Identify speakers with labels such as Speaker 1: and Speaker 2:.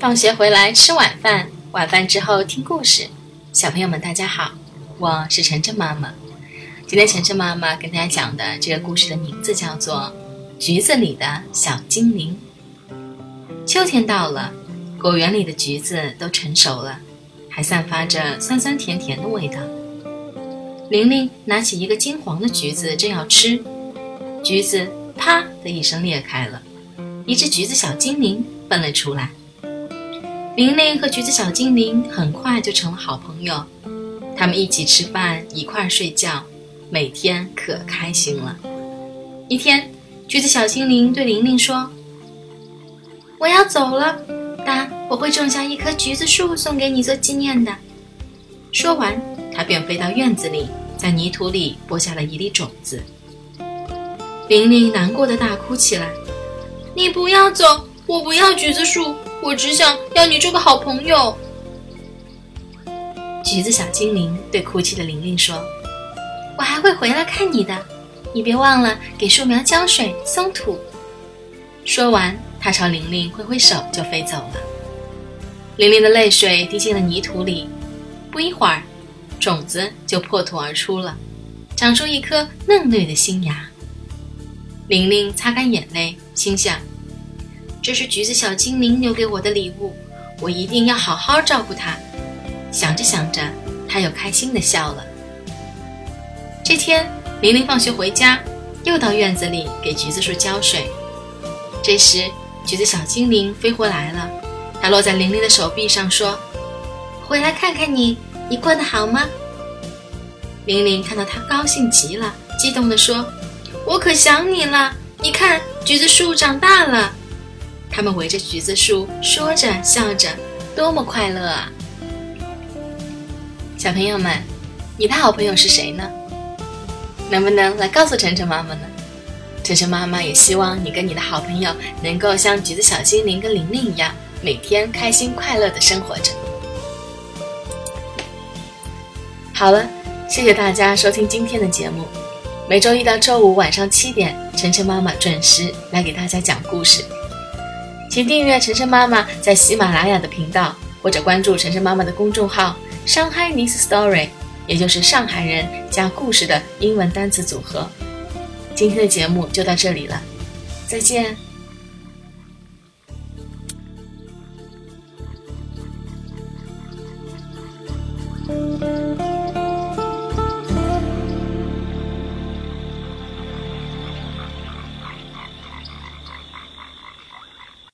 Speaker 1: 放学回来吃晚饭，晚饭之后听故事。小朋友们，大家好，我是晨晨妈妈。今天晨晨妈妈跟大家讲的这个故事的名字叫做《橘子里的小精灵》。秋天到了，果园里的橘子都成熟了，还散发着酸酸甜甜的味道。玲玲拿起一个金黄的橘子，正要吃，橘子啪的一声裂开了，一只橘子小精灵蹦了出来。玲玲和橘子小精灵很快就成了好朋友，他们一起吃饭，一块睡觉，每天可开心了。一天，橘子小精灵对玲玲说：“我要走了，但我会种下一棵橘子树送给你做纪念的。”说完，他便飞到院子里，在泥土里播下了一粒种子。玲玲难过的大哭起来：“你不要走，我不要橘子树。”我只想要你做个好朋友。橘子小精灵对哭泣的玲玲说：“我还会回来看你的，你别忘了给树苗浇水、松土。”说完，他朝玲玲挥挥手就飞走了。玲玲的泪水滴进了泥土里，不一会儿，种子就破土而出了，长出一颗嫩绿的新芽。玲玲擦干眼泪，心想。这是橘子小精灵留给我的礼物，我一定要好好照顾它。想着想着，他又开心地笑了。这天，玲玲放学回家，又到院子里给橘子树浇水。这时，橘子小精灵飞回来了，它落在玲玲的手臂上，说：“回来看看你，你过得好吗？”玲玲看到它，高兴极了，激动地说：“我可想你了！你看，橘子树长大了。”他们围着橘子树说着笑着，多么快乐啊！小朋友们，你的好朋友是谁呢？能不能来告诉晨晨妈妈呢？晨晨妈妈也希望你跟你的好朋友能够像橘子小精灵跟玲玲一样，每天开心快乐的生活着。好了，谢谢大家收听今天的节目。每周一到周五晚上七点，晨晨妈妈准时来给大家讲故事。请订阅晨晨妈妈在喜马拉雅的频道，或者关注晨晨妈妈的公众号“上海 n i s Story”，也就是上海人加故事的英文单词组合。今天的节目就到这里了，再见。